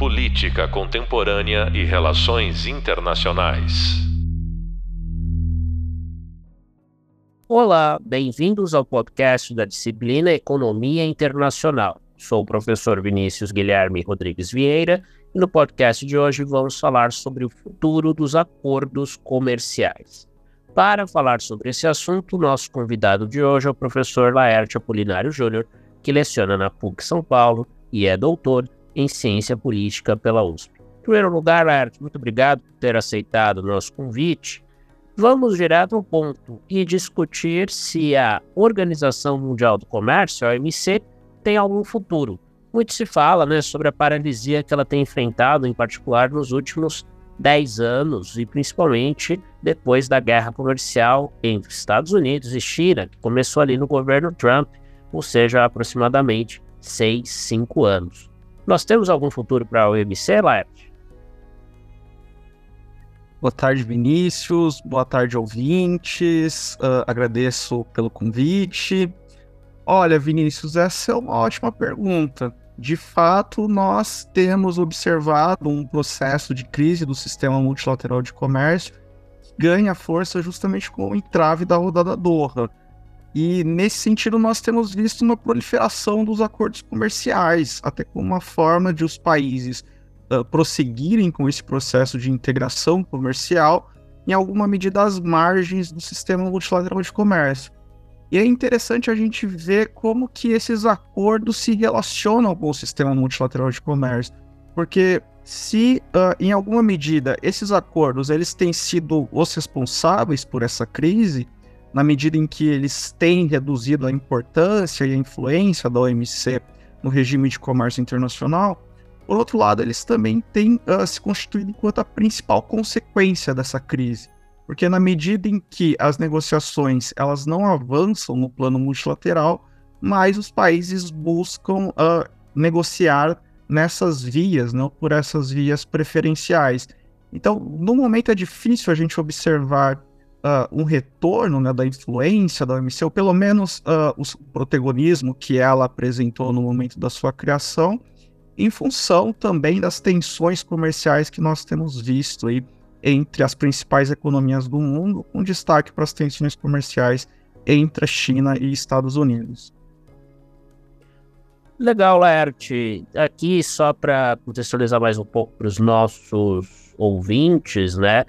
Política Contemporânea e Relações Internacionais. Olá, bem-vindos ao podcast da disciplina Economia Internacional. Sou o professor Vinícius Guilherme Rodrigues Vieira e no podcast de hoje vamos falar sobre o futuro dos acordos comerciais. Para falar sobre esse assunto, nosso convidado de hoje é o professor Laerte Apolinário Júnior, que leciona na PUC São Paulo e é doutor em Ciência Política pela USP. Em primeiro lugar, Laerte, muito obrigado por ter aceitado o nosso convite. Vamos direto ao ponto e discutir se a Organização Mundial do Comércio, a OMC, tem algum futuro. Muito se fala né, sobre a paralisia que ela tem enfrentado, em particular nos últimos 10 anos, e principalmente depois da guerra comercial entre Estados Unidos e China, que começou ali no governo Trump, ou seja, aproximadamente 6, 5 anos. Nós temos algum futuro para a OMC, Laerte? Boa tarde, Vinícius. Boa tarde, ouvintes. Uh, agradeço pelo convite. Olha, Vinícius, essa é uma ótima pergunta. De fato, nós temos observado um processo de crise do sistema multilateral de comércio que ganha força justamente com o entrave da rodada Doha. E nesse sentido, nós temos visto uma proliferação dos acordos comerciais, até como uma forma de os países uh, prosseguirem com esse processo de integração comercial, em alguma medida às margens do sistema multilateral de comércio. E é interessante a gente ver como que esses acordos se relacionam com o sistema multilateral de comércio, porque se uh, em alguma medida esses acordos eles têm sido os responsáveis por essa crise, na medida em que eles têm reduzido a importância e a influência da OMC no regime de comércio internacional, por outro lado, eles também têm uh, se constituído enquanto a principal consequência dessa crise. Porque na medida em que as negociações elas não avançam no plano multilateral, mais os países buscam uh, negociar nessas vias, não por essas vias preferenciais. Então, no momento é difícil a gente observar uh, um retorno né, da influência da OMC, ou pelo menos uh, o protagonismo que ela apresentou no momento da sua criação, em função também das tensões comerciais que nós temos visto aí entre as principais economias do mundo, com destaque para as tensões comerciais entre a China e Estados Unidos. Legal, Laerte. Aqui, só para contextualizar mais um pouco para os nossos ouvintes, né?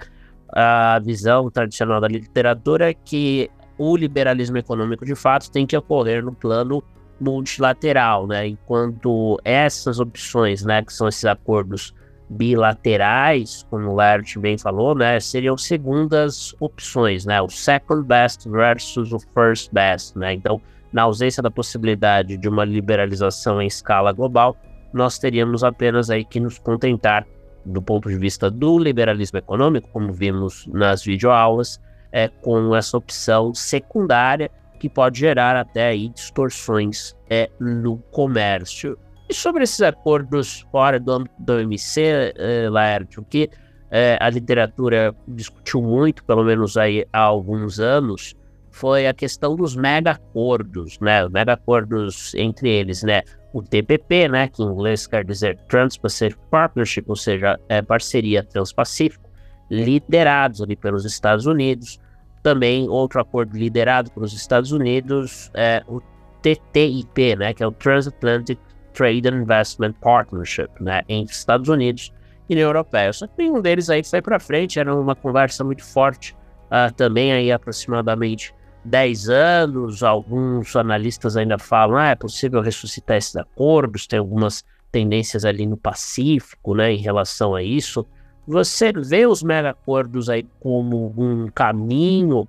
A visão tradicional da literatura é que o liberalismo econômico de fato tem que ocorrer no plano multilateral, né? Enquanto essas opções, né, que são esses acordos bilaterais, como o Laird bem falou, né, seriam segundas opções, né? O second best versus o first best, né? Então, na ausência da possibilidade de uma liberalização em escala global, nós teríamos apenas aí que nos contentar do ponto de vista do liberalismo econômico, como vimos nas videoaulas, é, com essa opção secundária que pode gerar até aí distorções é, no comércio. E sobre esses acordos fora do âmbito da OMC, é, Laerte, o que é, a literatura discutiu muito, pelo menos aí há alguns anos, foi a questão dos mega acordos, né? Mega acordos entre eles, né? o TPP, né, que em inglês quer dizer Trans-Pacific Partnership, ou seja, é parceria transpacífico, liderados ali pelos Estados Unidos. Também outro acordo liderado pelos Estados Unidos é o TTIP, né, que é o Transatlantic Trade and Investment Partnership, né, entre Estados Unidos e União Europeia. Só que nenhum deles aí foi para frente, era uma conversa muito forte, uh, também aí aproximadamente 10 anos, alguns analistas ainda falam, ah, é possível ressuscitar esses acordos, tem algumas tendências ali no Pacífico, né, em relação a isso. Você vê os mega acordos aí como um caminho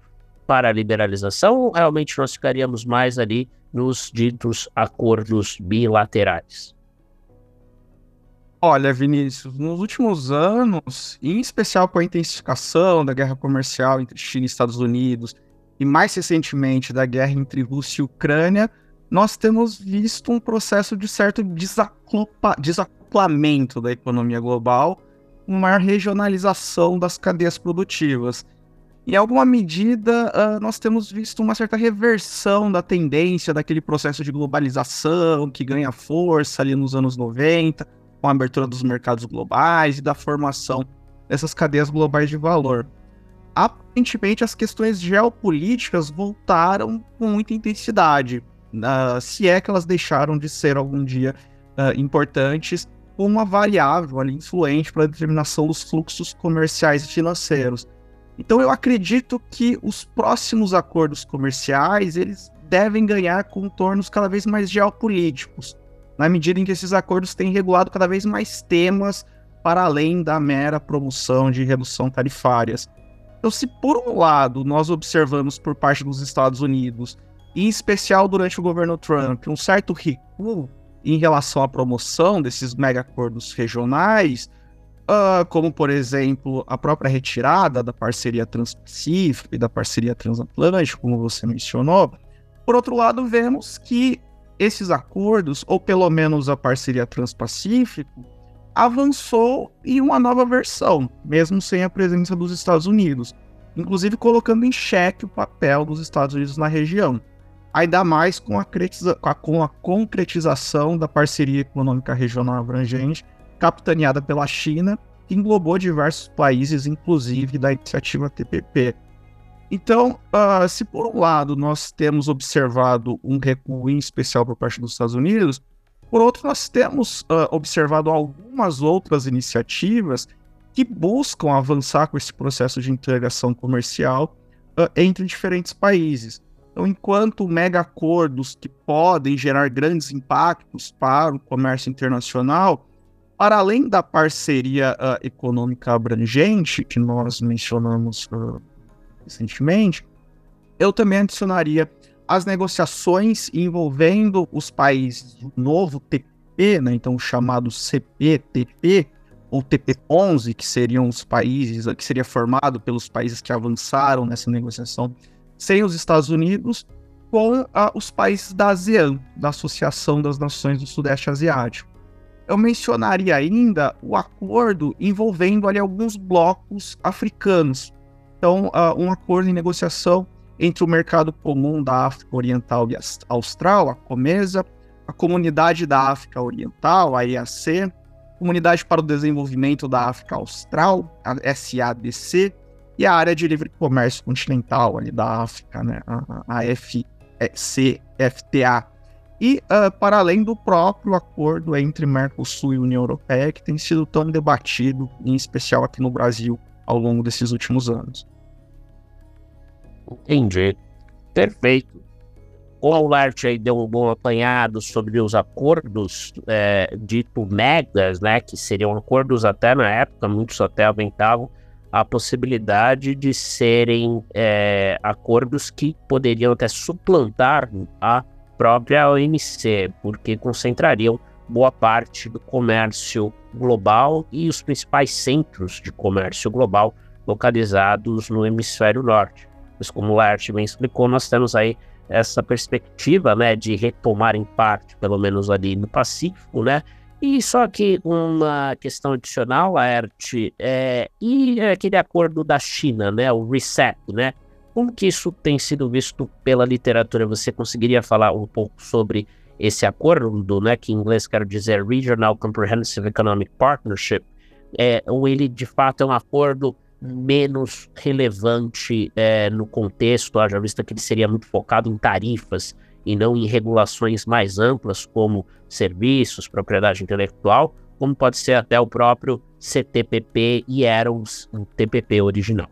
para a liberalização ou realmente nós ficaríamos mais ali nos ditos acordos bilaterais? Olha, Vinícius, nos últimos anos, em especial com a intensificação da guerra comercial entre China e Estados Unidos, e mais recentemente da guerra entre Rússia e Ucrânia, nós temos visto um processo de certo desacoplamento da economia global, uma maior regionalização das cadeias produtivas. Em alguma medida, uh, nós temos visto uma certa reversão da tendência daquele processo de globalização que ganha força ali nos anos 90, com a abertura dos mercados globais e da formação dessas cadeias globais de valor. Aparentemente, as questões geopolíticas voltaram com muita intensidade, uh, se é que elas deixaram de ser algum dia uh, importantes, como uma variável ali, influente para a determinação dos fluxos comerciais e financeiros. Então, eu acredito que os próximos acordos comerciais eles devem ganhar contornos cada vez mais geopolíticos, na medida em que esses acordos têm regulado cada vez mais temas para além da mera promoção de redução tarifárias. Então, se por um lado nós observamos por parte dos Estados Unidos, em especial durante o governo Trump, um certo recuo em relação à promoção desses mega acordos regionais, uh, como por exemplo a própria retirada da parceria Transpacífico e da parceria Transatlântica, como você mencionou, por outro lado, vemos que esses acordos, ou pelo menos a parceria Transpacífico, avançou em uma nova versão, mesmo sem a presença dos Estados Unidos, inclusive colocando em xeque o papel dos Estados Unidos na região. Ainda mais com a, com a concretização da parceria econômica regional abrangente, capitaneada pela China, que englobou diversos países, inclusive da iniciativa TPP. Então, uh, se por um lado nós temos observado um recuo em especial por parte dos Estados Unidos, por outro, nós temos uh, observado algumas outras iniciativas que buscam avançar com esse processo de integração comercial uh, entre diferentes países. Então, enquanto mega acordos que podem gerar grandes impactos para o comércio internacional, para além da parceria uh, econômica abrangente que nós mencionamos recentemente, eu também adicionaria as negociações envolvendo os países do novo TP, né, então chamado CPTP, ou TP11, que seriam os países, que seria formado pelos países que avançaram nessa negociação sem os Estados Unidos, com ah, os países da ASEAN, da Associação das Nações do Sudeste Asiático. Eu mencionaria ainda o acordo envolvendo ali alguns blocos africanos. Então, uh, um acordo em negociação entre o Mercado Comum da África Oriental e Austral, a COMESA, a Comunidade da África Oriental, a EAC, Comunidade para o Desenvolvimento da África Austral, a SADC, e a Área de Livre Comércio Continental ali da África, né, a, a FCFTA. E uh, para além do próprio acordo entre Mercosul e União Europeia, que tem sido tão debatido, em especial aqui no Brasil, ao longo desses últimos anos. Entendi. Perfeito. O Aulart aí deu um bom apanhado sobre os acordos é, dito megas, né? Que seriam acordos até na época, muitos até aventavam a possibilidade de serem é, acordos que poderiam até suplantar a própria OMC, porque concentrariam boa parte do comércio global e os principais centros de comércio global localizados no hemisfério norte. Mas como o Laert bem explicou, nós temos aí essa perspectiva, né, de retomar em parte, pelo menos ali no Pacífico, né, e só que uma questão adicional, Laert, é, e aquele acordo da China, né, o RESET, né, como que isso tem sido visto pela literatura? Você conseguiria falar um pouco sobre esse acordo, né, que em inglês quero dizer Regional Comprehensive Economic Partnership, é, ou ele de fato é um acordo menos relevante é, no contexto, haja vista que ele seria muito focado em tarifas e não em regulações mais amplas como serviços, propriedade intelectual, como pode ser até o próprio CTPP e era um, TPP original.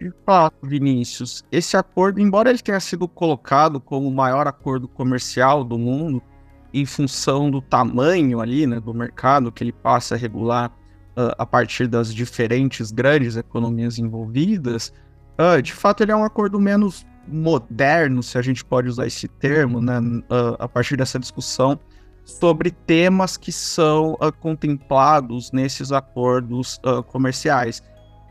De fato, Vinícius, esse acordo, embora ele tenha sido colocado como o maior acordo comercial do mundo, em função do tamanho ali, né, do mercado que ele passa a regular a partir das diferentes grandes economias envolvidas, uh, de fato ele é um acordo menos moderno, se a gente pode usar esse termo, né, uh, a partir dessa discussão sobre temas que são contemplados nesses acordos comerciais.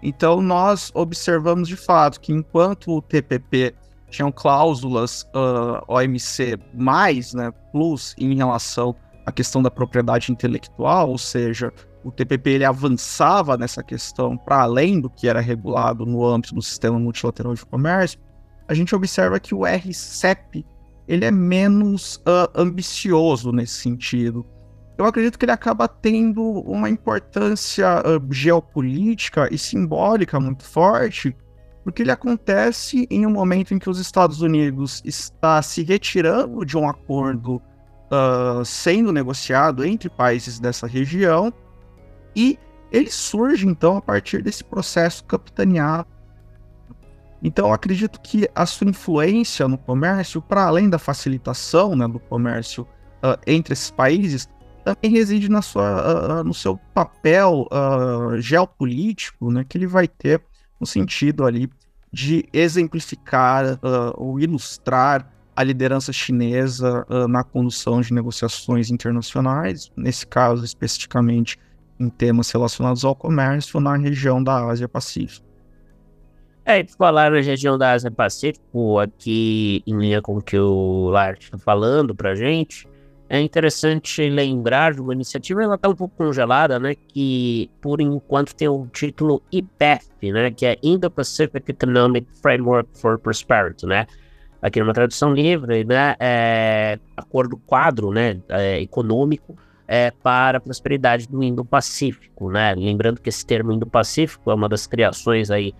Então, nós observamos de fato que enquanto o TPP tinham cláusulas uh, OMC mais, né, plus em relação à questão da propriedade intelectual, ou seja, o TPP ele avançava nessa questão para além do que era regulado no âmbito do sistema multilateral de comércio, a gente observa que o RCEP ele é menos uh, ambicioso nesse sentido. eu acredito que ele acaba tendo uma importância uh, geopolítica e simbólica muito forte, porque ele acontece em um momento em que os Estados Unidos está se retirando de um acordo uh, sendo negociado entre países dessa região e ele surge então a partir desse processo capitaneado. Então, acredito que a sua influência no comércio, para além da facilitação né, do comércio uh, entre esses países, também reside na sua, uh, no seu papel uh, geopolítico, né, que ele vai ter no sentido ali de exemplificar ou ilustrar a liderança chinesa na condução de negociações internacionais, nesse caso especificamente em temas relacionados ao comércio na região da Ásia-Pacífico. É, e falar na região da Ásia-Pacífico, aqui em linha com o que o Lart está falando para gente, é interessante lembrar de uma iniciativa, ela está um pouco congelada, né, que por enquanto tem o título IPEF, né, que é Indo-Pacific Economic Framework for Prosperity, né, aqui numa tradução livre, né, é acordo quadro, né, é, econômico é, para a prosperidade do Indo-Pacífico, né? Lembrando que esse termo Indo-Pacífico é uma das criações aí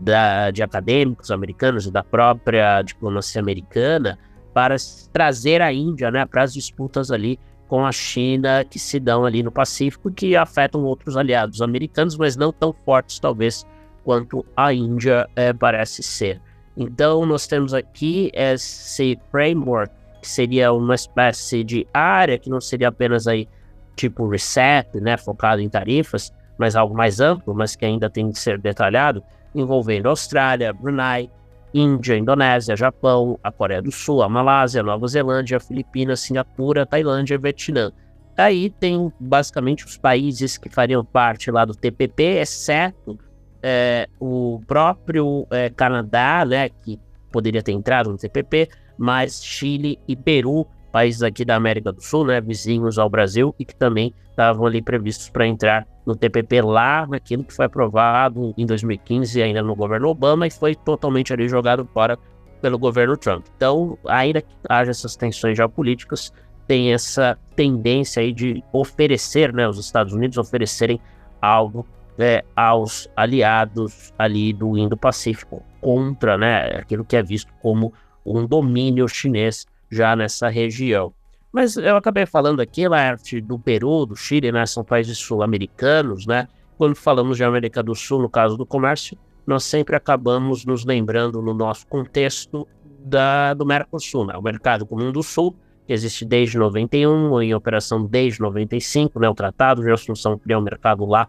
da, de acadêmicos americanos e da própria diplomacia americana para trazer a Índia, né, para as disputas ali com a China que se dão ali no Pacífico que afetam outros aliados americanos, mas não tão fortes talvez quanto a Índia é, parece ser. Então nós temos aqui esse framework que seria uma espécie de área que não seria apenas aí tipo reset, né, focado em tarifas, mas algo mais amplo, mas que ainda tem que ser detalhado, envolvendo Austrália, Brunei, Índia, Indonésia, Japão, a Coreia do Sul, a Malásia, Nova Zelândia, Filipinas, Singapura, Tailândia e Vietnã. Aí tem basicamente os países que fariam parte lá do TPP, exceto é, o próprio é, Canadá, né, que poderia ter entrado no TPP, mas Chile e Peru, países aqui da América do Sul, né, vizinhos ao Brasil, e que também estavam ali previstos para entrar no TPP lá, naquilo que foi aprovado em 2015 ainda no governo Obama e foi totalmente ali jogado fora pelo governo Trump. Então, ainda que haja essas tensões geopolíticas, tem essa tendência aí de oferecer, né, os Estados Unidos oferecerem algo é, aos aliados ali do Indo-Pacífico contra, né, aquilo que é visto como um domínio chinês já nessa região. Mas eu acabei falando aqui, Laerte, do Peru, do Chile, né? São países sul-americanos, né? Quando falamos de América do Sul, no caso do comércio, nós sempre acabamos nos lembrando no nosso contexto da, do Mercosul, né? O Mercado Comum do Sul, que existe desde 91, em operação desde 95, né? O Tratado de Assunção criou o mercado lá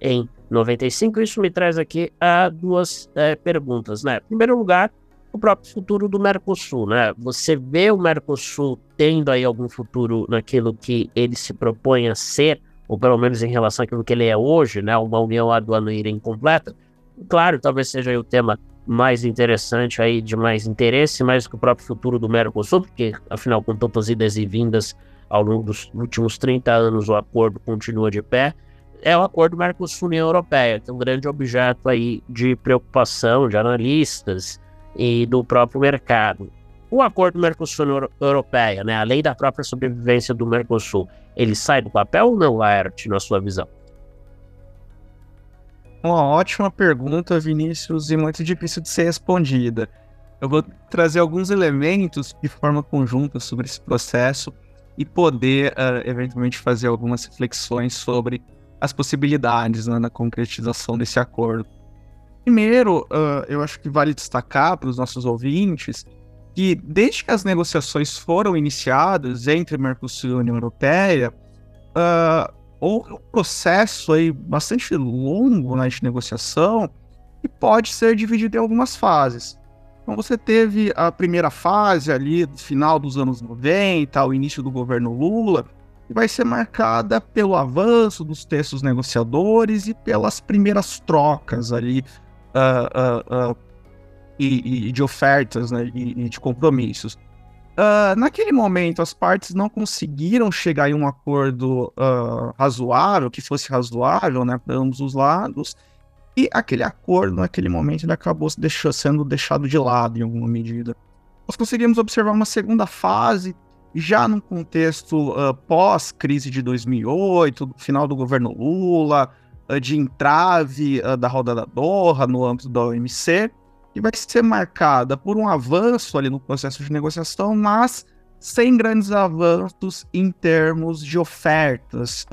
em 95. Isso me traz aqui a duas é, perguntas, né? Em primeiro lugar, o próprio futuro do Mercosul, né? Você vê o Mercosul tendo aí algum futuro naquilo que ele se propõe a ser, ou pelo menos em relação àquilo que ele é hoje, né? Uma união aduaneira incompleta. Claro, talvez seja o tema mais interessante aí, de mais interesse, mais que o próprio futuro do Mercosul, porque afinal, com tantas idas e vindas ao longo dos últimos 30 anos, o acordo continua de pé. É o acordo Mercosul-União Europeia, que é um grande objeto aí de preocupação de analistas, e do próprio mercado. O acordo Mercosul-Europeia, né, além da própria sobrevivência do Mercosul, ele sai do papel ou não, Laerte, na sua visão? Uma ótima pergunta, Vinícius, e muito difícil de ser respondida. Eu vou trazer alguns elementos de forma conjunta sobre esse processo e poder, uh, eventualmente, fazer algumas reflexões sobre as possibilidades né, na concretização desse acordo. Primeiro, uh, eu acho que vale destacar para os nossos ouvintes que, desde que as negociações foram iniciadas entre Mercosul e União Europeia, uh, houve um processo aí bastante longo né, de negociação que pode ser dividido em algumas fases. Então, você teve a primeira fase ali, final dos anos 90, o início do governo Lula, que vai ser marcada pelo avanço dos textos negociadores e pelas primeiras trocas ali uh, uh, e, e, de ofertas né, e, e de compromissos. naquele momento, as partes não conseguiram chegar em um acordo razoável, que fosse razoável né, para ambos os lados, e aquele acordo, naquele momento, ele acabou deixou, sendo deixado de lado em alguma medida. Nós conseguimos observar uma segunda fase já num contexto uh, pós-crise de 2008, final do governo Lula, de entrave uh, da roda da Doha no âmbito da OMC, que vai ser marcada por um avanço ali no processo de negociação, mas sem grandes avanços em termos de ofertas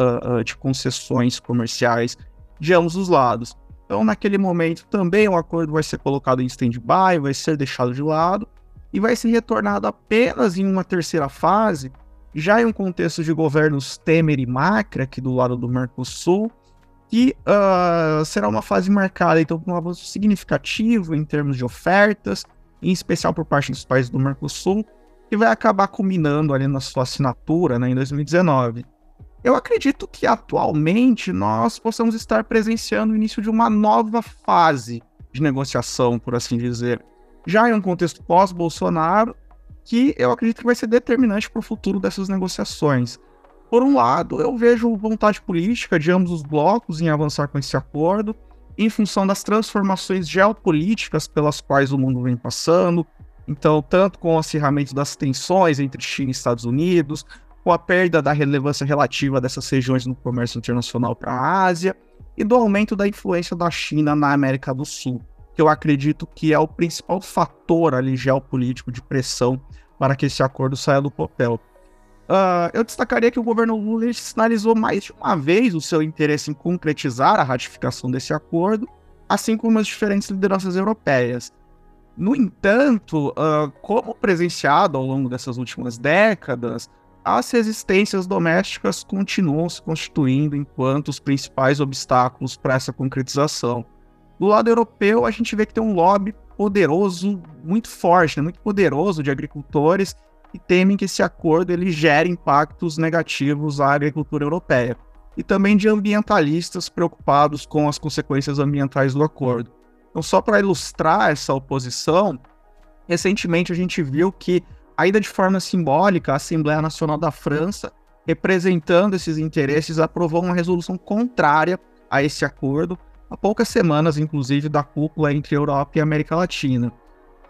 de concessões comerciais de ambos os lados. Então, naquele momento, também o acordo vai ser colocado em stand-by, vai ser deixado de lado e vai ser retornado apenas em uma terceira fase, já em um contexto de governos Temer e Macri, aqui do lado do Mercosul, que uh, será uma fase marcada então por um avanço significativo em termos de ofertas, em especial por parte dos países do Mercosul, que vai acabar culminando ali na sua assinatura né, em 2019. Eu acredito que atualmente nós possamos estar presenciando o início de uma nova fase de negociação, por assim dizer. Já em um contexto pós-Bolsonaro, que eu acredito que vai ser determinante para o futuro dessas negociações. Por um lado, eu vejo vontade política de ambos os blocos em avançar com esse acordo, em função das transformações geopolíticas pelas quais o mundo vem passando. Então, tanto com o acirramento das tensões entre China e Estados Unidos, com a perda da relevância relativa dessas regiões no comércio internacional para a Ásia e do aumento da influência da China na América do Sul, que eu acredito que é o principal fator ali geopolítico de pressão para que esse acordo saia do papel. Uh, eu destacaria que o governo Lula sinalizou mais de uma vez o seu interesse em concretizar a ratificação desse acordo, assim como as diferentes lideranças europeias. No entanto, uh, como presenciado ao longo dessas últimas décadas, as resistências domésticas continuam se constituindo enquanto os principais obstáculos para essa concretização. Do lado europeu, a gente vê que tem um lobby poderoso, muito forte, né, muito poderoso de agricultores que temem que esse acordo ele gere impactos negativos à agricultura europeia. E também de ambientalistas preocupados com as consequências ambientais do acordo. Então, só para ilustrar essa oposição, recentemente a gente viu que ainda de forma simbólica, a Assembleia Nacional da França, representando esses interesses, aprovou uma resolução contrária a esse acordo, há poucas semanas, inclusive, da cúpula entre Europa e América Latina.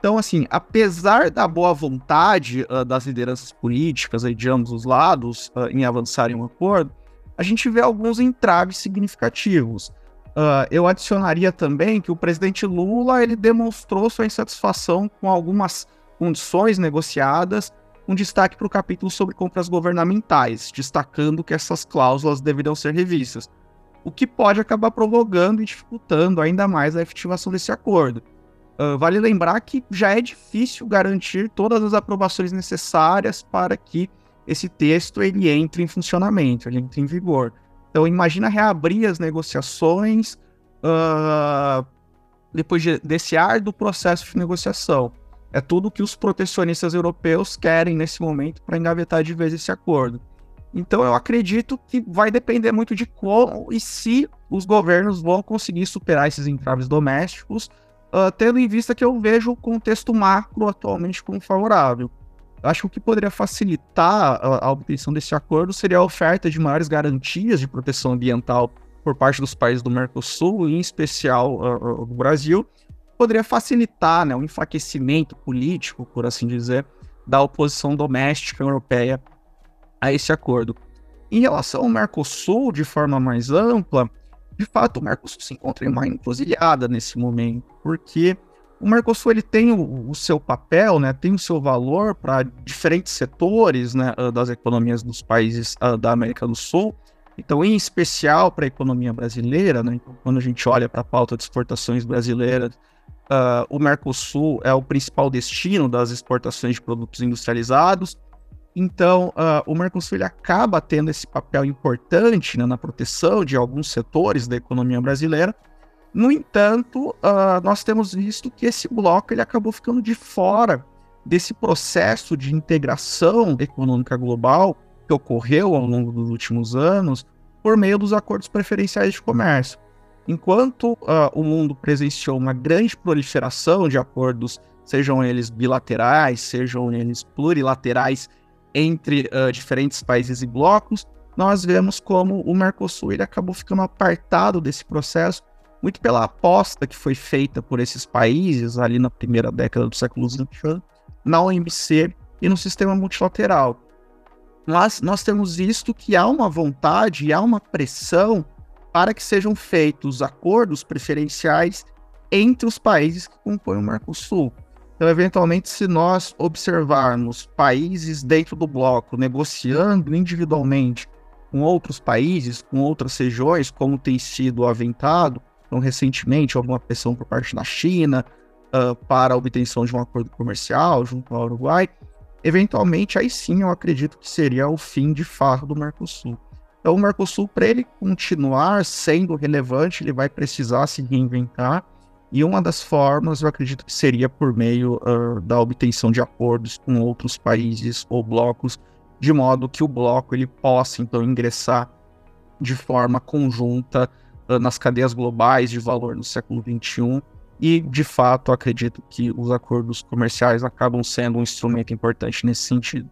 Então, assim, apesar da boa vontade uh, das lideranças políticas aí, de ambos os lados uh, em avançar em um acordo, a gente vê alguns entraves significativos. Uh, eu adicionaria também que o presidente Lula ele demonstrou sua insatisfação com algumas condições negociadas, um destaque para o capítulo sobre compras governamentais, destacando que essas cláusulas deveriam ser revistas, o que pode acabar provocando e dificultando ainda mais a efetivação desse acordo. Uh, vale lembrar que já é difícil garantir todas as aprovações necessárias para que esse texto ele entre em funcionamento, ele entre em vigor. Então imagina reabrir as negociações uh, depois de, desse árduo processo de negociação. É tudo que os protecionistas europeus querem nesse momento para engavetar de vez esse acordo. Então eu acredito que vai depender muito de como e se os governos vão conseguir superar esses entraves domésticos, uh, tendo em vista que eu vejo o contexto macro atualmente como favorável. Eu acho que o que poderia facilitar a, a obtenção desse acordo seria a oferta de maiores garantias de proteção ambiental por parte dos países do Mercosul, em especial uh, uh, do Brasil, poderia facilitar né, o enfraquecimento político, por assim dizer, da oposição doméstica europeia a esse acordo. Em relação ao Mercosul, de forma mais ampla, de fato, o Mercosul se encontra em uma encruzilhada nesse momento, porque o Mercosul ele tem o, o seu papel, né, tem o seu valor para diferentes setores né, das economias dos países uh, da América do Sul, então, em especial para a economia brasileira, né, então, quando a gente olha para a pauta de exportações brasileiras, uh, o Mercosul é o principal destino das exportações de produtos industrializados. Então, uh, o Mercosul acaba tendo esse papel importante né, na proteção de alguns setores da economia brasileira. No entanto, uh, nós temos visto que esse bloco ele acabou ficando de fora desse processo de integração econômica global que ocorreu ao longo dos últimos anos por meio dos acordos preferenciais de comércio. Enquanto uh, o mundo presenciou uma grande proliferação de acordos, sejam eles bilaterais, sejam eles plurilaterais, entre uh, diferentes países e blocos, nós vemos como o Mercosul ele acabou ficando apartado desse processo, muito pela aposta que foi feita por esses países ali na primeira década do século XX na OMC e no sistema multilateral. mas nós temos visto que há uma vontade e há uma pressão para que sejam feitos acordos preferenciais entre os países que compõem o Mercosul. Então, eventualmente, se nós observarmos países dentro do bloco negociando individualmente com outros países, com outras regiões, como tem sido aventado, então, recentemente, alguma pressão por parte da China uh, para a obtenção de um acordo comercial junto ao Uruguai, eventualmente, aí sim eu acredito que seria o fim de fato do Mercosul. Então, o Mercosul, para ele continuar sendo relevante, ele vai precisar se reinventar. E uma das formas, eu acredito que seria por meio uh, da obtenção de acordos com outros países ou blocos, de modo que o bloco ele possa então ingressar de forma conjunta uh, nas cadeias globais de valor no século XXI. E, de fato, acredito que os acordos comerciais acabam sendo um instrumento importante nesse sentido.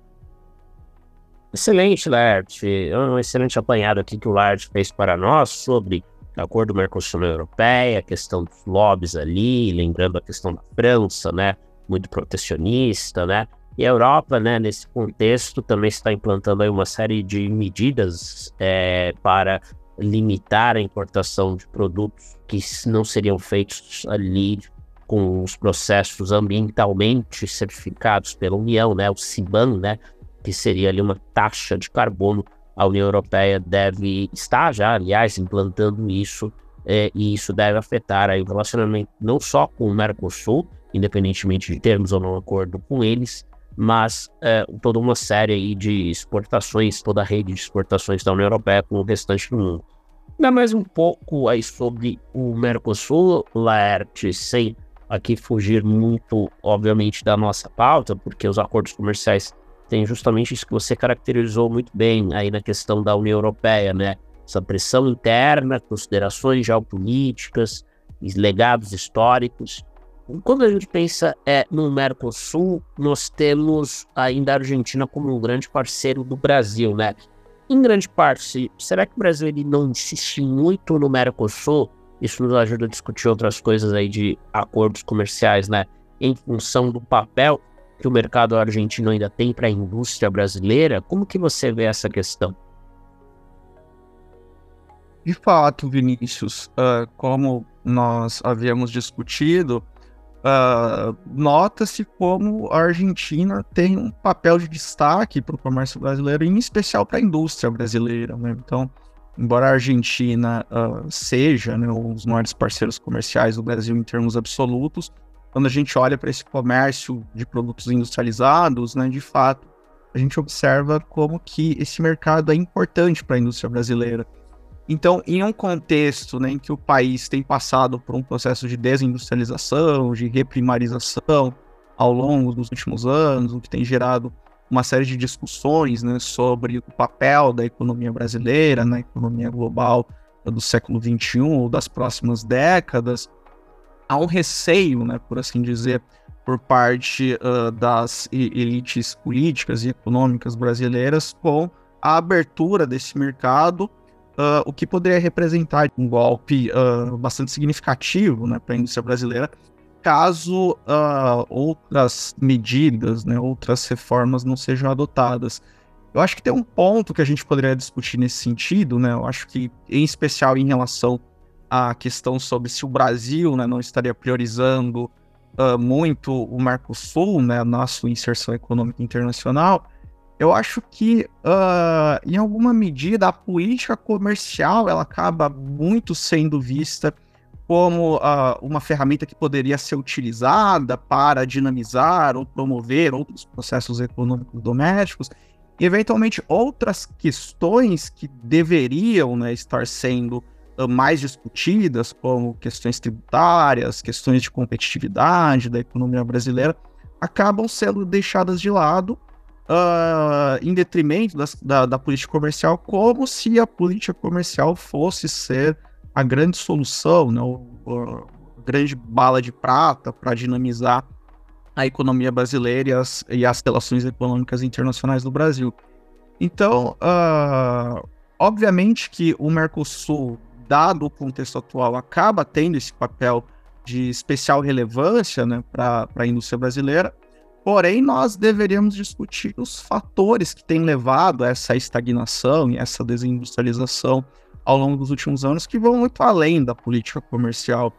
Excelente, Lart. É um excelente apanhado aqui que o Lart fez para nós sobre acordo Mercosul Europeia, a questão dos lobbies ali, lembrando a questão da França, né, muito protecionista, né, e a Europa, né, nesse contexto, também está implantando uma série de medidas é, para limitar a importação de produtos que não seriam feitos ali com os processos ambientalmente certificados pela União, né, o CIBAN, né, que seria ali uma taxa de carbono. A União Europeia deve estar já, aliás, implantando isso, é, e isso deve afetar aí o relacionamento não só com o Mercosul, independentemente de termos ou não acordo com eles, mas é, toda uma série aí de exportações, toda a rede de exportações da União Europeia com o restante do mundo. Ainda mais um pouco aí sobre o Mercosul, Laerte, sem aqui fugir muito, obviamente, da nossa pauta, porque os acordos comerciais tem justamente isso que você caracterizou muito bem aí na questão da União Europeia, né? Essa pressão interna, considerações geopolíticas, legados históricos. Quando a gente pensa é, no Mercosul, nós temos ainda a Argentina como um grande parceiro do Brasil, né? Em grande parte, será que o Brasil ele não insiste muito no Mercosul? Isso nos ajuda a discutir outras coisas aí de acordos comerciais, né? Em função do papel que o mercado argentino ainda tem para a indústria brasileira? Como que você vê essa questão? De fato, Vinícius, uh, como nós havíamos discutido, uh, nota-se como a Argentina tem um papel de destaque para o comércio brasileiro, em especial para a indústria brasileira. Né? Então, embora a Argentina uh, seja né, um dos maiores parceiros comerciais do Brasil em termos absolutos, quando a gente olha para esse comércio de produtos industrializados, né, de fato, a gente observa como que esse mercado é importante para a indústria brasileira. Então, em um contexto né, em que o país tem passado por um processo de desindustrialização, de reprimarização ao longo dos últimos anos, o que tem gerado uma série de discussões né, sobre o papel da economia brasileira na economia global do século XXI ou das próximas décadas, há um receio, né, por assim dizer, por parte uh, das elites políticas e econômicas brasileiras com a abertura desse mercado, uh, o que poderia representar um golpe uh, bastante significativo né, para a indústria brasileira, caso outras medidas, né, outras reformas não sejam adotadas. Eu acho que tem um ponto que a gente poderia discutir nesse sentido, né? Eu acho que, em especial em relação a questão sobre se o Brasil né, não estaria priorizando uh, muito o Mercosul, né, na sua inserção econômica internacional, eu acho que, uh, em alguma medida, a política comercial ela acaba muito sendo vista como uh, uma ferramenta que poderia ser utilizada para dinamizar ou promover outros processos econômicos domésticos, e eventualmente outras questões que deveriam né, estar sendo mais discutidas, como questões tributárias, questões de competitividade da economia brasileira, acabam sendo deixadas de lado uh, em detrimento das, da, da, política comercial, como se a política comercial fosse ser a grande solução, né, a grande bala de prata para dinamizar a economia brasileira e as, e as relações econômicas internacionais do Brasil. Então, uh, obviamente que o Mercosul dado o contexto atual, acaba tendo esse papel de especial relevância né, para a indústria brasileira, Porém, nós deveríamos discutir os fatores que têm levado a essa estagnação e essa desindustrialização ao longo dos últimos anos, que vão muito além da política comercial.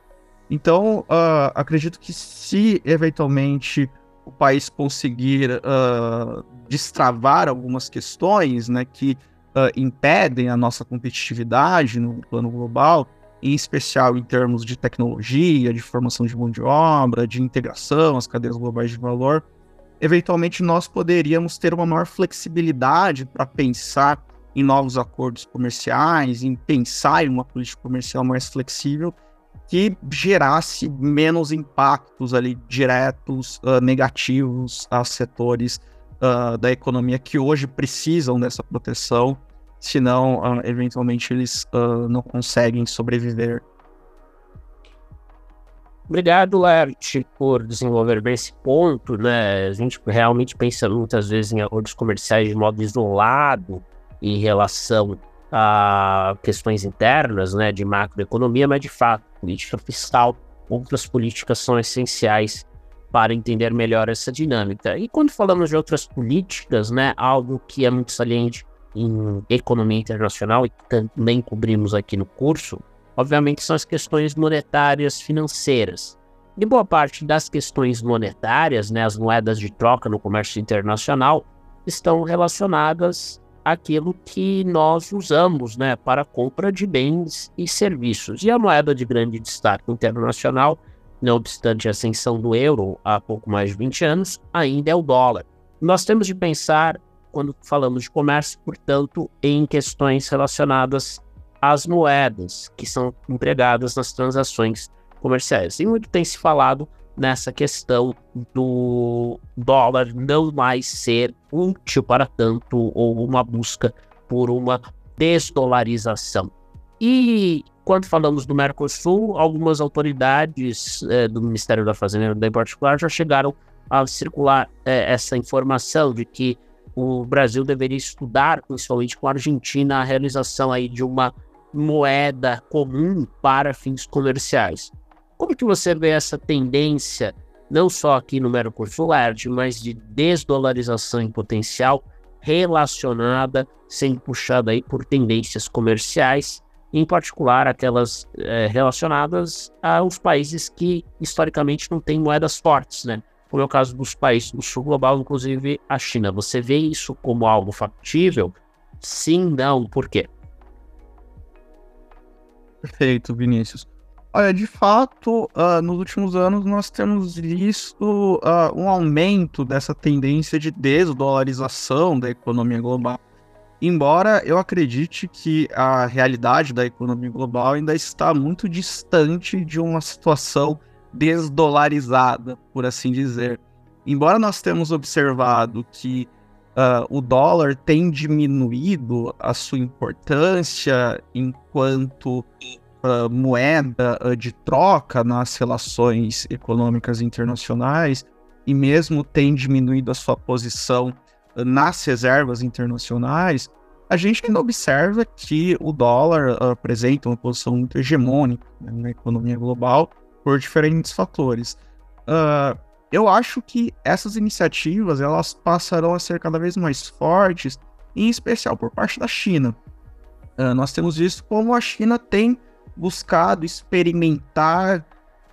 Então, uh, acredito que se eventualmente o país conseguir uh, destravar algumas questões né, que uh, impedem a nossa competitividade no plano global, em especial em termos de tecnologia, de formação de mão de obra, de integração, as cadeias globais de valor, eventualmente nós poderíamos ter uma maior flexibilidade para pensar em novos acordos comerciais, em pensar em uma política comercial mais flexível que gerasse menos impactos ali diretos, uh, negativos a setores uh, da economia que hoje precisam dessa proteção, senão uh, eventualmente eles não conseguem sobreviver. Obrigado, Lert, por desenvolver bem esse ponto, né? A gente realmente pensa muitas vezes em acordos comerciais de modo isolado em relação a questões internas, né, de macroeconomia, mas de fato, política fiscal, outras políticas são essenciais para entender melhor essa dinâmica. E quando falamos de outras políticas, né, algo que é muito saliente em economia internacional e que também cobrimos aqui no curso, obviamente são as questões monetárias financeiras. E boa parte das questões monetárias, né, as moedas de troca no comércio internacional, estão relacionadas aquilo que nós usamos né, para a compra de bens e serviços. E a moeda de grande destaque internacional, não obstante a ascensão do euro há pouco mais de 20 anos, ainda é o dólar. Nós temos de pensar, quando falamos de comércio, portanto, em questões relacionadas às moedas que são empregadas nas transações comerciais. E muito tem se falado nessa questão do dólar não mais ser útil para tanto ou uma busca por uma desdolarização. E quando falamos do Mercosul, algumas autoridades é, do Ministério da Fazenda, em particular, já chegaram a circular é, essa informação de que o Brasil deveria estudar, principalmente com a Argentina, a realização aí de uma moeda comum para fins comerciais. Como que você vê essa tendência, não só aqui no Mercosul mas de desdolarização em potencial relacionada, sendo puxada aí por tendências comerciais, em particular aquelas é, relacionadas aos países que historicamente não têm moedas fortes, né? Como é o caso dos países do sul global, inclusive a China. Você vê isso como algo factível? Sim, não, por quê? Perfeito, Vinícius. Olha, de fato, uh, nos últimos anos nós temos visto uh, um aumento dessa tendência de desdolarização da economia global. Embora eu acredite que a realidade da economia global ainda está muito distante de uma situação desdolarizada, por assim dizer. Embora nós temos observado que uh, o dólar tem diminuído a sua importância enquanto uh, moeda uh, de troca nas relações econômicas internacionais e mesmo tem diminuído a sua posição nas reservas internacionais, a gente ainda observa que o dólar apresenta uma posição muito hegemônica né, na economia global por diferentes fatores. eu acho que essas iniciativas elas passarão a ser cada vez mais fortes, em especial por parte da China. nós temos visto como a China tem buscado experimentar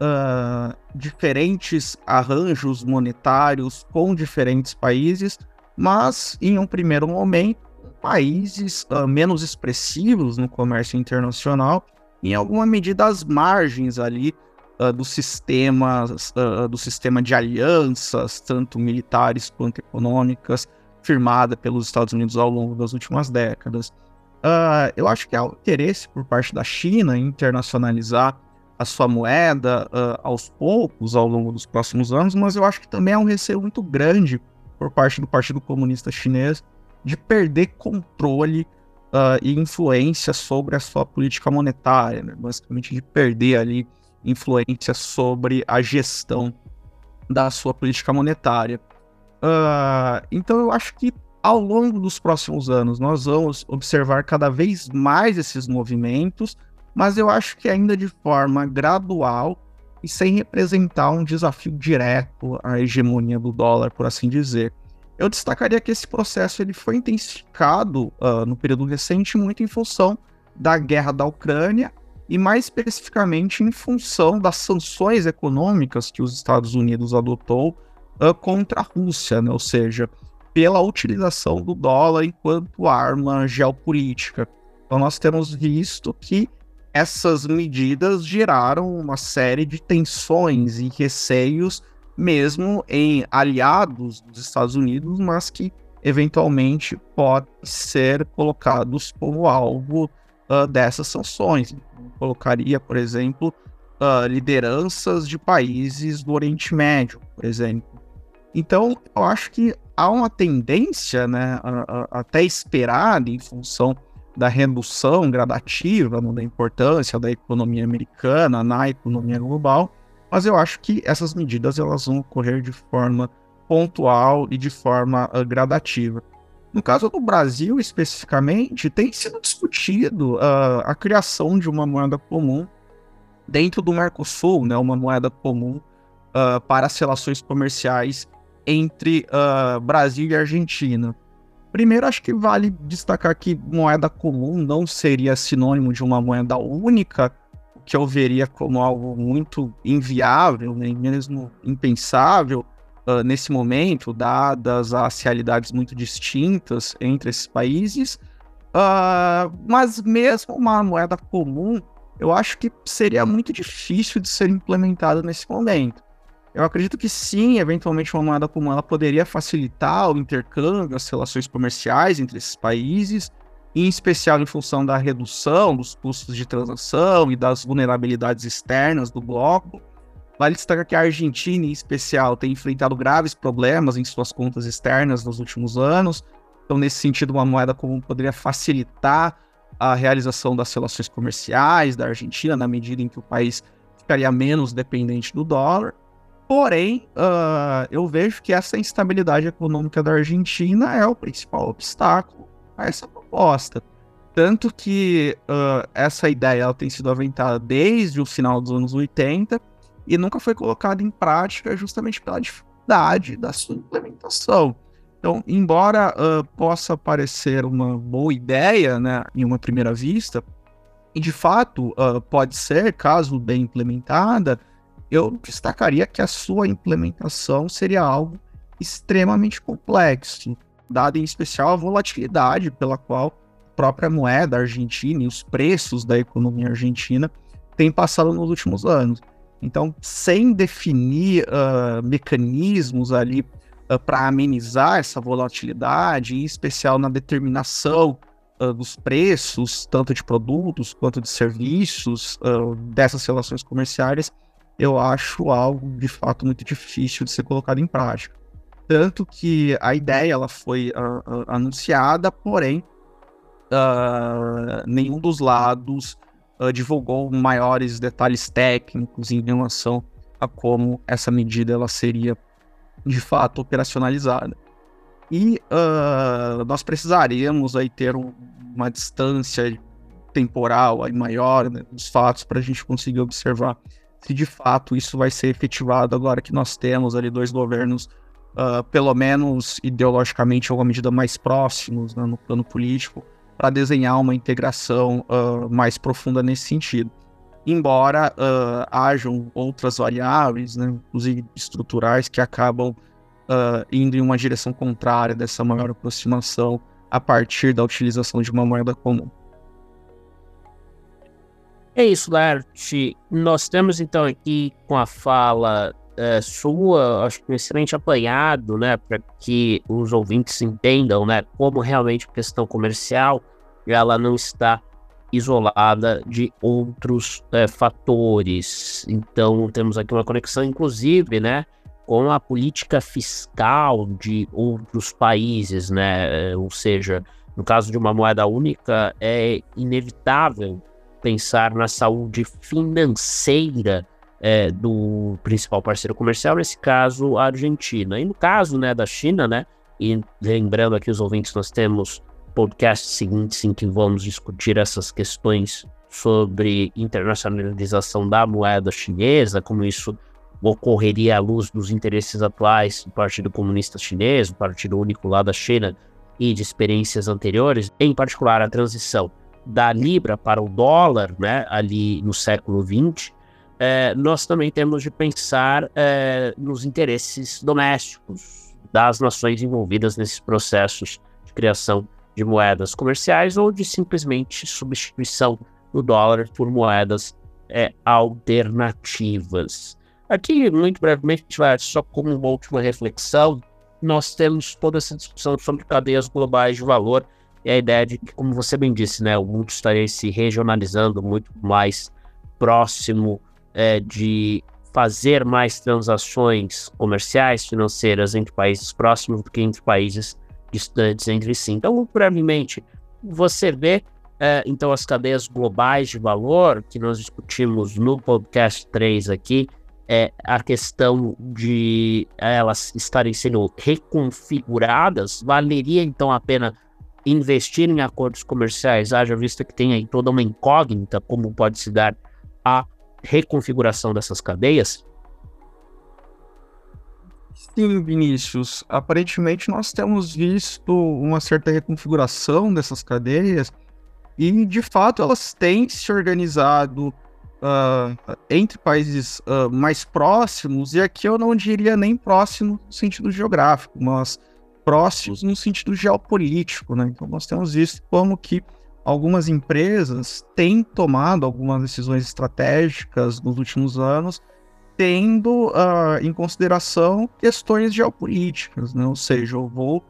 uh, diferentes arranjos monetários com diferentes países, mas em um primeiro momento, países uh, menos expressivos no comércio internacional, em alguma medida às margens ali uh, do sistema do sistema de alianças, tanto militares quanto econômicas, firmada pelos Estados Unidos ao longo das últimas décadas. Uh, eu acho que há um interesse por parte da China em internacionalizar a sua moeda uh, aos poucos ao longo dos próximos anos, mas eu acho que também há um receio muito grande por parte do Partido Comunista Chinês de perder controle uh, e influência sobre a sua política monetária, né? basicamente de perder ali influência sobre a gestão da sua política monetária. então eu acho que ao longo dos próximos anos, nós vamos observar cada vez mais esses movimentos, mas eu acho que ainda de forma gradual e sem representar um desafio direto à hegemonia do dólar, por assim dizer. Eu destacaria que esse processo ele foi intensificado uh, no período recente muito em função da guerra da Ucrânia e mais especificamente em função das sanções econômicas que os Estados Unidos adotou uh, contra a Rússia, né? ou seja, pela utilização do dólar enquanto arma geopolítica. Então nós temos visto que essas medidas geraram uma série de tensões e receios, mesmo em aliados dos Estados Unidos, mas que eventualmente podem ser colocados como alvo uh, dessas sanções. Colocaria, por exemplo, uh, lideranças de países do Oriente Médio, por exemplo. Então, eu acho que há uma tendência, né, a, a, até esperada em função da redução gradativa da importância da economia americana na economia global, mas eu acho que essas medidas elas vão ocorrer de forma pontual e de forma uh, gradativa. No caso do Brasil, especificamente, tem sido discutido uh, a criação de uma moeda comum dentro do Mercosul, né, uma moeda comum uh, para as relações comerciais entre Brasil e Argentina. Primeiro, acho que vale destacar que moeda comum não seria sinônimo de uma moeda única, que eu veria como algo muito inviável, nem mesmo impensável uh, nesse momento, dadas as realidades muito distintas entre esses países. Uh, mas mesmo uma moeda comum, eu acho que seria muito difícil de ser implementada nesse momento. Eu acredito que sim, eventualmente uma moeda comum ela poderia facilitar o intercâmbio, as relações comerciais entre esses países, em especial em função da redução dos custos de transação e das vulnerabilidades externas do bloco. Vale destacar que a Argentina, em especial, tem enfrentado graves problemas em suas contas externas nos últimos anos. Então, nesse sentido, uma moeda comum poderia facilitar a realização das relações comerciais da Argentina, na medida em que o país ficaria menos dependente do dólar. Porém, uh, eu vejo que essa instabilidade econômica da Argentina é o principal obstáculo a essa proposta. Tanto que uh, essa ideia ela tem sido aventada desde o final dos anos 80 e nunca foi colocada em prática justamente pela dificuldade da sua implementação. Então, embora uh, possa parecer uma boa ideia né, em uma primeira vista, e de fato pode ser, caso bem implementada, eu destacaria que a sua implementação seria algo extremamente complexo, dada em especial a volatilidade pela qual a própria moeda argentina e os preços da economia argentina têm passado nos últimos anos. Então, sem definir uh, mecanismos ali uh, para amenizar essa volatilidade, em especial na determinação uh, dos preços, tanto de produtos quanto de serviços dessas relações comerciais, eu acho algo de fato muito difícil de ser colocado em prática. Tanto que a ideia ela foi uh, anunciada, porém uh, nenhum dos lados divulgou maiores detalhes técnicos em relação a como essa medida ela seria de fato operacionalizada. E nós precisaríamos aí ter um, uma distância temporal aí maior né, dos fatos para a gente conseguir observar se de fato isso vai ser efetivado agora que nós temos ali dois governos, uh, pelo menos ideologicamente, em alguma medida mais próximos né, no plano político, para desenhar uma integração uh, mais profunda nesse sentido. Embora uh, hajam outras variáveis, né, inclusive estruturais, que acabam indo em uma direção contrária dessa maior aproximação a partir da utilização de uma moeda comum. É isso, Larte. Nós temos então aqui com a fala é, sua, acho que um excelente apanhado, né, para que os ouvintes entendam, né, como realmente a questão comercial ela não está isolada de outros é, fatores. Então temos aqui uma conexão, inclusive, né, com a política fiscal de outros países, né, ou seja, no caso de uma moeda única, é inevitável pensar na saúde financeira é, do principal parceiro comercial, nesse caso a Argentina. E no caso né, da China, né, e lembrando aqui os ouvintes, nós temos podcasts seguintes em que vamos discutir essas questões sobre internacionalização da moeda chinesa, como isso ocorreria à luz dos interesses atuais do Partido Comunista Chinês, o Partido Único lá da China, e de experiências anteriores, em particular a transição da Libra para o dólar, né, ali no século XX, é, nós também temos de pensar é, nos interesses domésticos das nações envolvidas nesses processos de criação de moedas comerciais ou de simplesmente substituição do dólar por moedas é, alternativas. Aqui, muito brevemente, só como uma última reflexão, nós temos toda essa discussão sobre cadeias globais de valor e a ideia de que, como você bem disse, né, o mundo estaria se regionalizando muito mais próximo é, de fazer mais transações comerciais, financeiras entre países próximos do que entre países distantes entre si. Então, brevemente, você vê é, então as cadeias globais de valor que nós discutimos no podcast 3 aqui, é a questão de elas estarem sendo reconfiguradas, valeria então a pena investir em acordos comerciais, haja vista que tem aí toda uma incógnita como pode se dar a reconfiguração dessas cadeias? Sim, Vinícius. Aparentemente nós temos visto uma certa reconfiguração dessas cadeias e, de fato, elas têm se organizado uh, entre países uh, mais próximos, e aqui eu não diria nem próximo no sentido geográfico, mas próximos no sentido geopolítico, né? Então nós temos visto como que algumas empresas têm tomado algumas decisões estratégicas nos últimos anos, tendo uh, em consideração questões geopolíticas, né? Ou seja, eu vou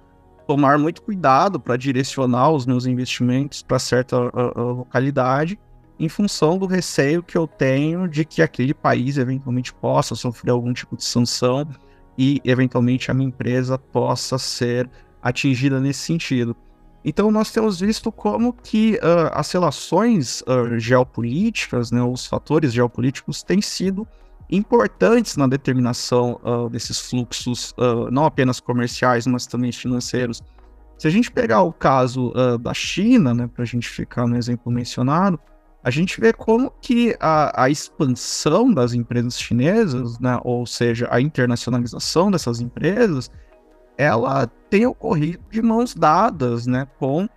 tomar muito cuidado para direcionar os meus investimentos para certa uh, localidade em função do receio que eu tenho de que aquele país eventualmente possa sofrer algum tipo de sanção e eventualmente a minha empresa possa ser atingida nesse sentido. Então nós temos visto como que uh, as relações uh, geopolíticas, né, os fatores geopolíticos têm sido importantes na determinação uh, desses fluxos, não apenas comerciais, mas também financeiros. Se a gente pegar o caso da China, né, para a gente ficar no exemplo mencionado, a gente vê como que a, a expansão das empresas chinesas, né, ou seja, a internacionalização dessas empresas, ela tem ocorrido de mãos dadas né, com uh,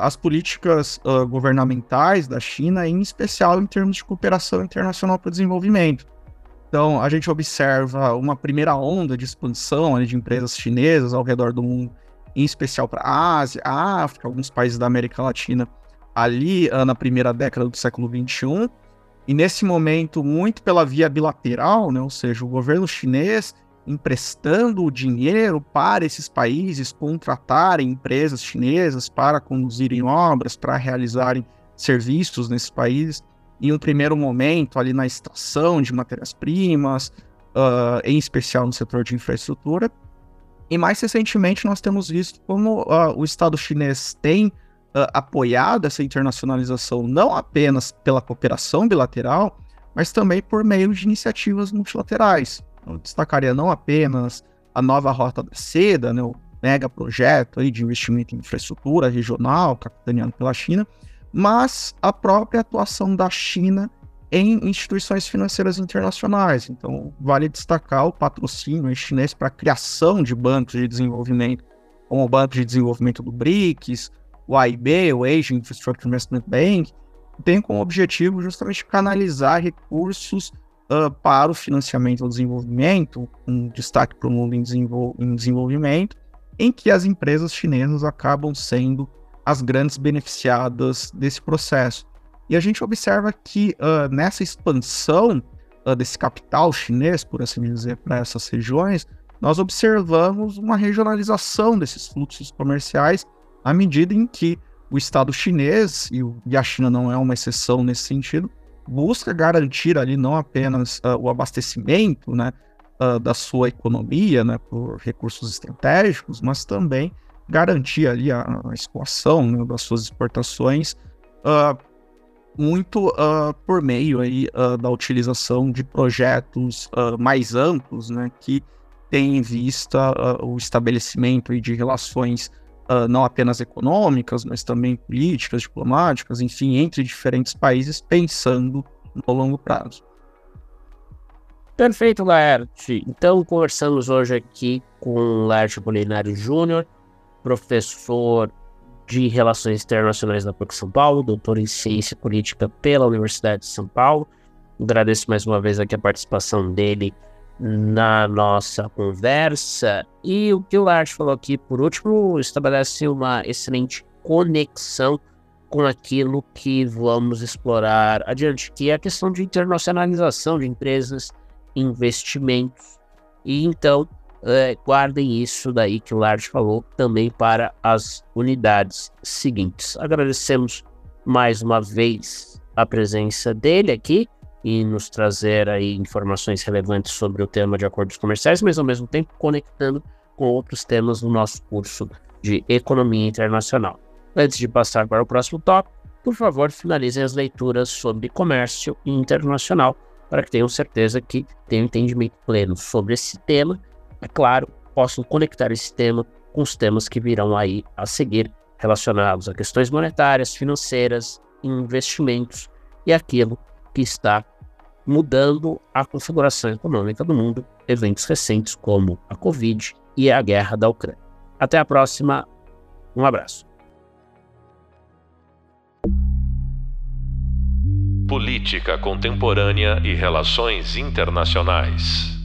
as políticas uh, governamentais da China, em especial em termos de cooperação internacional para o desenvolvimento. Então, a gente observa uma primeira onda de expansão né, de empresas chinesas ao redor do mundo, em especial para a Ásia, a África, alguns países da América Latina ali uh, na primeira década do século XXI, e nesse momento, muito pela via bilateral, né, ou seja, o governo chinês emprestando dinheiro para esses países contratarem empresas chinesas para conduzirem obras, para realizarem serviços nesses países. Em um primeiro momento, ali na extração de matérias-primas, uh, em especial no setor de infraestrutura. E mais recentemente, nós temos visto como uh, o Estado chinês tem uh, apoiado essa internacionalização não apenas pela cooperação bilateral, mas também por meio de iniciativas multilaterais. Eu destacaria não apenas a nova Rota da Seda, né, o mega projeto aí de investimento em infraestrutura regional, capitaneado pela China, mas a própria atuação da China em instituições financeiras internacionais. Então, vale destacar o patrocínio chinês para a criação de bancos de desenvolvimento, como o Banco de Desenvolvimento do BRICS, o AIB, o Asian Infrastructure Investment Bank, tem como objetivo justamente canalizar recursos uh, para o financiamento do desenvolvimento, um destaque para o mundo em, desenvol em desenvolvimento, em que as empresas chinesas acabam sendo as grandes beneficiadas desse processo. E a gente observa que uh, nessa expansão uh, desse capital chinês, por assim dizer, para essas regiões, nós observamos uma regionalização desses fluxos comerciais à medida em que o Estado chinês, e a China não é uma exceção nesse sentido, busca garantir ali não apenas uh, o abastecimento né, uh, da sua economia né, por recursos estratégicos, mas também garantir ali a, a né, das suas exportações uh, muito por meio aí, da utilização de projetos mais amplos né, que têm em vista o estabelecimento aí, de relações uh, não apenas econômicas, mas também políticas, diplomáticas, enfim, entre diferentes países, pensando no longo prazo. Perfeito, Laerte. Então, conversamos hoje aqui com Laerte Polinário Júnior, professor de Relações Internacionais da PUC São Paulo, doutor em Ciência Política pela Universidade de São Paulo. Agradeço mais uma vez aqui a participação dele na nossa conversa. E o que o Lars falou aqui, por último, estabelece uma excelente conexão com aquilo que vamos explorar adiante, que é a questão de internacionalização de empresas, investimentos. E então, é, guardem isso daí que o Lars falou também para as unidades seguintes. Agradecemos mais uma vez a presença dele aqui e nos trazer aí informações relevantes sobre o tema de acordos comerciais, mas ao mesmo tempo conectando com outros temas do nosso curso de Economia Internacional. Antes de passar para o próximo tópico, por favor, finalizem as leituras sobre comércio internacional para que tenham certeza que tenham entendimento pleno sobre esse tema. É claro, possam conectar esse tema com os temas que virão aí a seguir relacionados a questões monetárias, financeiras, investimentos e aquilo que está mudando a configuração econômica do mundo, eventos recentes como a Covid e a guerra da Ucrânia. Até a próxima, um abraço. Política Contemporânea e Relações Internacionais.